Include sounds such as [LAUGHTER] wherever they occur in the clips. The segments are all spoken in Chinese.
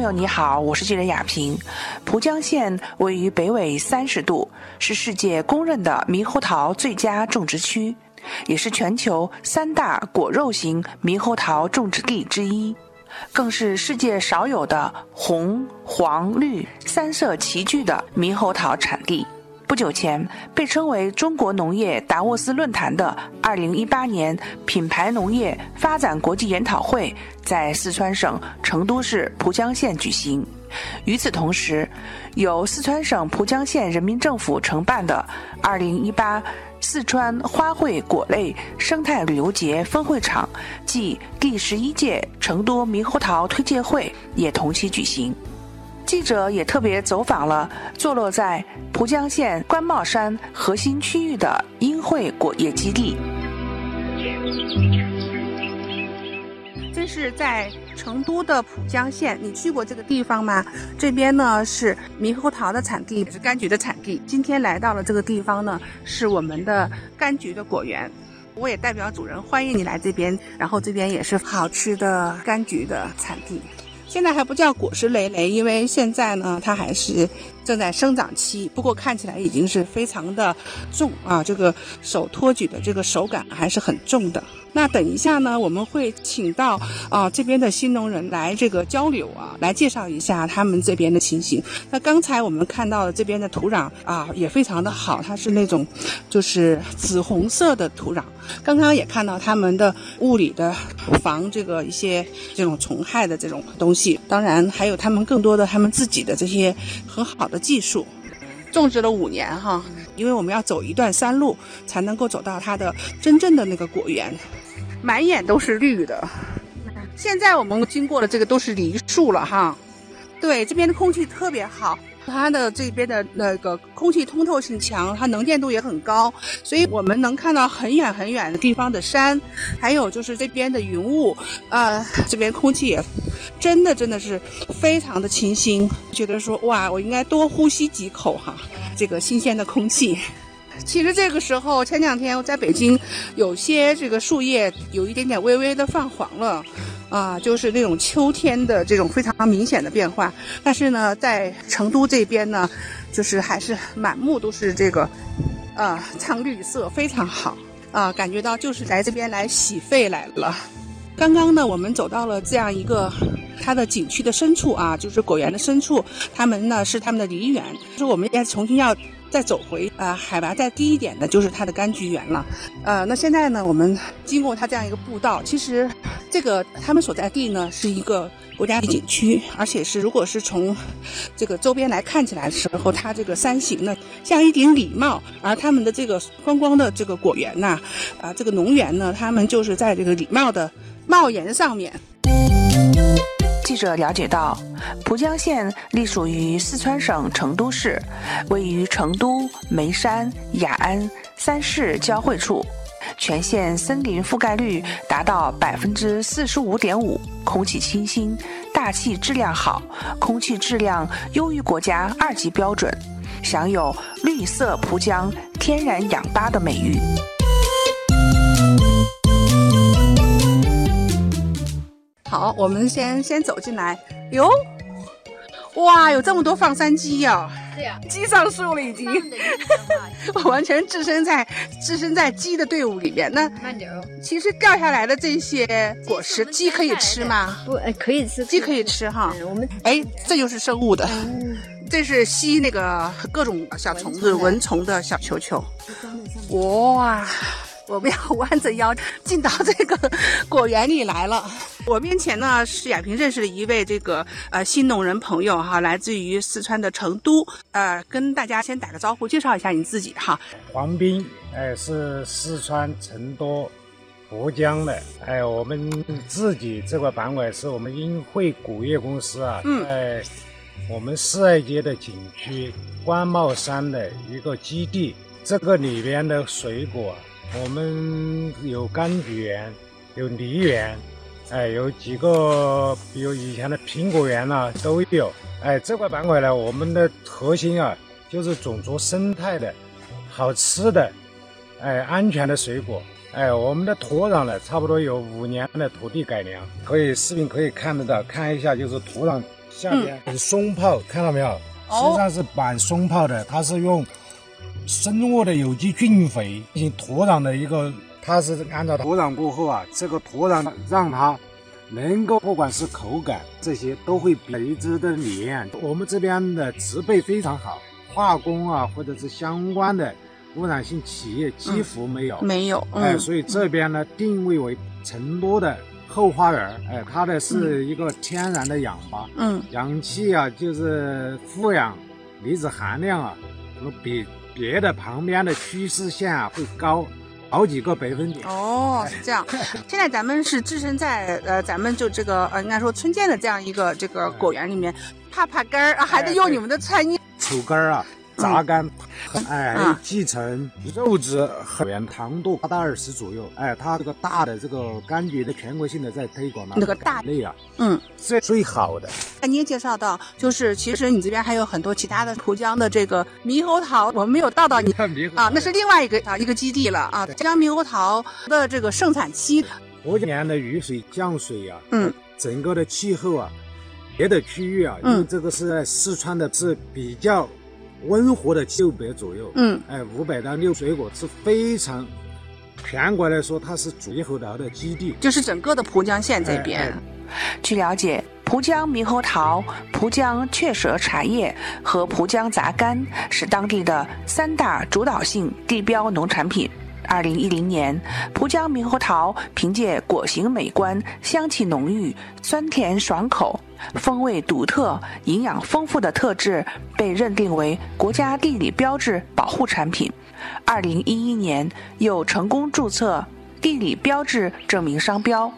朋友，你好，我是记者雅萍。蒲江县位于北纬三十度，是世界公认的猕猴桃最佳种植区，也是全球三大果肉型猕猴桃种植地之一，更是世界少有的红、黄、绿三色齐聚的猕猴桃产地。不久前，被称为中国农业达沃斯论坛的2018年品牌农业发展国际研讨会在四川省成都市蒲江县举行。与此同时，由四川省蒲江县人民政府承办的2018四川花卉果类生态旅游节分会场暨第十一届成都猕猴桃推介会也同期举行。记者也特别走访了坐落在蒲江县官帽山核心区域的英汇果业基地。这是在成都的蒲江县，你去过这个地方吗？这边呢是猕猴桃的产地，是柑橘的产地。今天来到了这个地方呢，是我们的柑橘的果园。我也代表主人欢迎你来这边，然后这边也是好吃的柑橘的产地。现在还不叫果实累累，因为现在呢，它还是正在生长期。不过看起来已经是非常的重啊，这个手托举的这个手感还是很重的。那等一下呢，我们会请到啊这边的新农人来这个交流啊，来介绍一下他们这边的情形。那刚才我们看到的这边的土壤啊也非常的好，它是那种就是紫红色的土壤。刚刚也看到他们的物理的防这个一些这种虫害的这种东西，当然还有他们更多的他们自己的这些很好的技术。种植了五年哈，因为我们要走一段山路才能够走到它的真正的那个果园。满眼都是绿的。现在我们经过的这个都是梨树了哈，对，这边的空气特别好，它的这边的那个空气通透性强，它能见度也很高，所以我们能看到很远很远的地方的山，还有就是这边的云雾，啊，[LAUGHS] 这边空气也真的真的是非常的清新，觉得说哇，我应该多呼吸几口哈，这个新鲜的空气。其实这个时候，前两天我在北京，有些这个树叶有一点点微微的泛黄了，啊，就是那种秋天的这种非常明显的变化。但是呢，在成都这边呢，就是还是满目都是这个，啊，苍绿色，非常好啊，感觉到就是来这边来洗肺来了。刚刚呢，我们走到了这样一个它的景区的深处啊，就是果园的深处，他们呢是他们的梨园，就是我们要重新要。再走回啊，海拔再低一点的，就是它的柑橘园了。呃，那现在呢，我们经过它这样一个步道，其实这个他们所在地呢是一个国家级景区，而且是如果是从这个周边来看起来的时候，它这个山形呢像一顶礼帽，而他们的这个观光的这个果园呐，啊，这个农园呢，他们就是在这个礼帽的帽檐上面。记者了解到，蒲江县隶属于四川省成都市，位于成都、眉山、雅安三市交汇处，全县森林覆盖率达到百分之四十五点五，空气清新，大气质量好，空气质量优于国家二级标准，享有“绿色蒲江”天然氧吧的美誉。好，我们先先走进来。哟，哇，有这么多放山鸡呀！对呀，鸡上树了已经。[LAUGHS] 我完全置身在置身在鸡的队伍里面。那慢点哦。其实掉下来的这些果实，鸡可以吃吗？不，可以吃。鸡可以吃哈。我们哎，这就是生物的。这是吸那个各种小虫子、蚊虫的小球球。哇。我们要 [LAUGHS] 弯着腰进到这个果园里来了。我面前呢是亚萍认识的一位这个呃新农人朋友哈，来自于四川的成都。呃，跟大家先打个招呼，介绍一下你自己哈。黄斌，哎，是四川成都蒲江的。哎，我们自己这个板块是我们英汇谷业公司啊，在我们四爱街的景区官帽山的一个基地。这个里边的水果。我们有柑橘园，有梨园，哎，有几个，比如以前的苹果园呐，都有。哎，这块板块呢，我们的核心啊，就是种出生态的、好吃的、哎，安全的水果。哎，我们的土壤呢，差不多有五年的土地改良，可以视频可以看得到，看一下就是土壤下边很松泡，看到没有？实际上是板松泡的，它是用生物的有机菌肥进行土壤的一个，它是按照土壤过后啊，这个土壤让它能够不管是口感这些都会培植的黏。我们这边的植被非常好，化工啊或者是相关的污染性企业几乎没有，没有。哎，所以这边呢定位为成都的。后花园哎，它的是一个天然的氧吧，嗯，氧气啊，就是负氧离子含量啊，比别的旁边的趋势线啊会高好几个百分点。哦，是这样。现在咱们是置身在呃，咱们就这个呃，应该说村建的这样一个这个果园里面，怕怕根儿啊，还得用你们的菜叶。丑根儿啊。榨干，哎，继承肉质很糖度八到二十左右，哎，它这个大的这个柑橘的全国性的在推广嘛那个大类啊，嗯，最最好的。哎，你也介绍到，就是其实你这边还有很多其他的浦江的这个猕猴桃，我们没有到到你 [LAUGHS] 啊，那是另外一个啊一个基地了啊。江猕猴桃的这个盛产期，我年的雨水降水呀，嗯，整个的气候啊，别的区域啊，因为这个是在四川的是比较。温和的六百左右，嗯，哎，五百到六水果是非常，全国来说它是主猕猴桃的基地，就是整个的蒲江县这边。据了解，蒲江猕猴桃、蒲江雀舌茶叶和蒲江杂柑是当地的三大主导性地标农产品。二零一零年，蒲江猕猴桃凭借果形美观、香气浓郁、酸甜爽口、风味独特、营养丰富的特质，被认定为国家地理标志保护产品。二零一一年，又成功注册地理标志证明商标。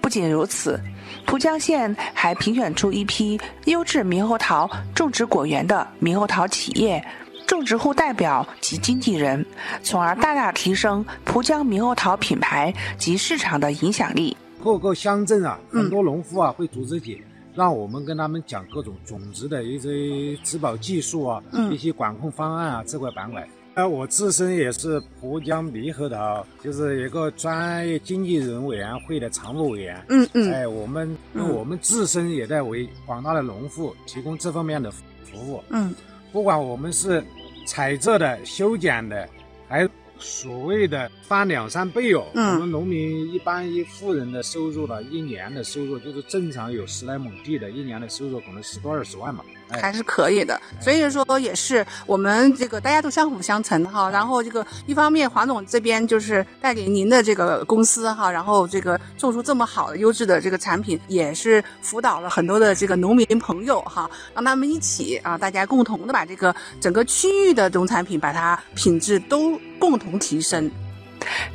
不仅如此，蒲江县还评选出一批优质猕猴桃种植果园的猕猴桃企业。种植户代表及经纪人，从而大大提升蒲江猕猴桃品牌及市场的影响力。各个乡镇啊，很多农户啊会组织起，让我们跟他们讲各种种植的一些植保技术啊，一些管控方案啊这块板块。呃，我自身也是蒲江猕猴桃就是一个专业经纪人委员会的常务委员。嗯嗯。哎，我们我们自身也在为广大的农户提供这方面的服务。嗯。不管我们是采摘的、修剪的，还所谓的翻两三倍哦。我们农民一般一户人的收入呢，一年的收入就是正常有十来亩地的，一年的收入可能十多二十万嘛。还是可以的，所以说也是我们这个大家都相辅相成哈。然后这个一方面，黄总这边就是带领您的这个公司哈，然后这个种出这么好的优质的这个产品，也是辅导了很多的这个农民朋友哈，让他们一起啊，大家共同的把这个整个区域的农产品把它品质都共同提升。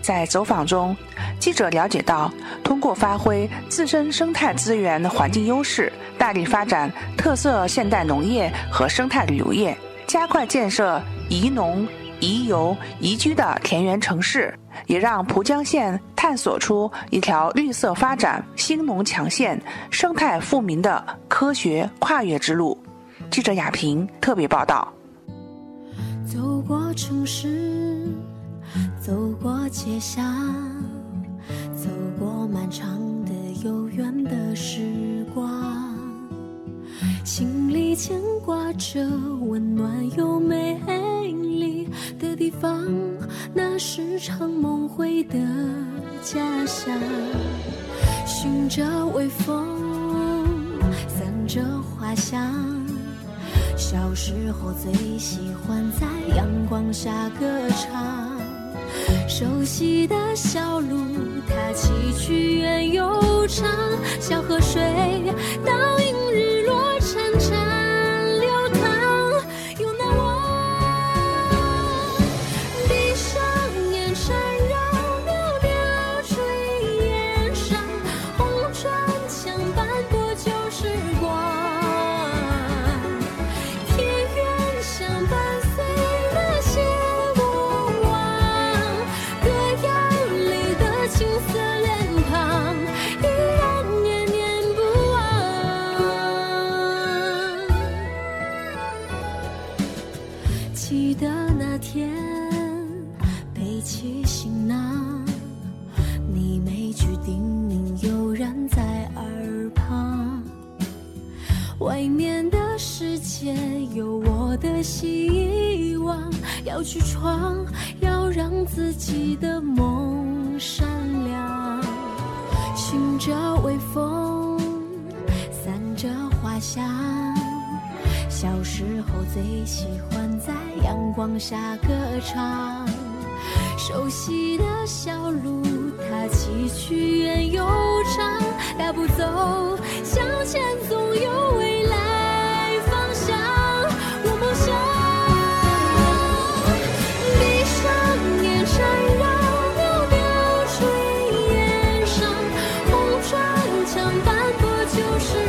在走访中，记者了解到，通过发挥自身生态资源环境优势，大力发展特色现代农业和生态旅游业，加快建设宜农、宜游、宜居的田园城市，也让蒲江县探索出一条绿色发展、兴农强县、生态富民的科学跨越之路。记者亚平特别报道。走过城市。走过街巷，走过漫长的悠远的时光，心里牵挂着温暖又美丽的地方，那是常梦回的家乡。寻着微风，散着花香，小时候最喜欢在阳光下歌唱。熟悉的小路，它崎岖远又长，小河水倒映界有我的希望，要去闯，要让自己的梦闪亮。寻着微风，散着花香。小时候最喜欢在阳光下歌唱，熟悉的小路，它崎岖远又长，大步走向前总有未来。就是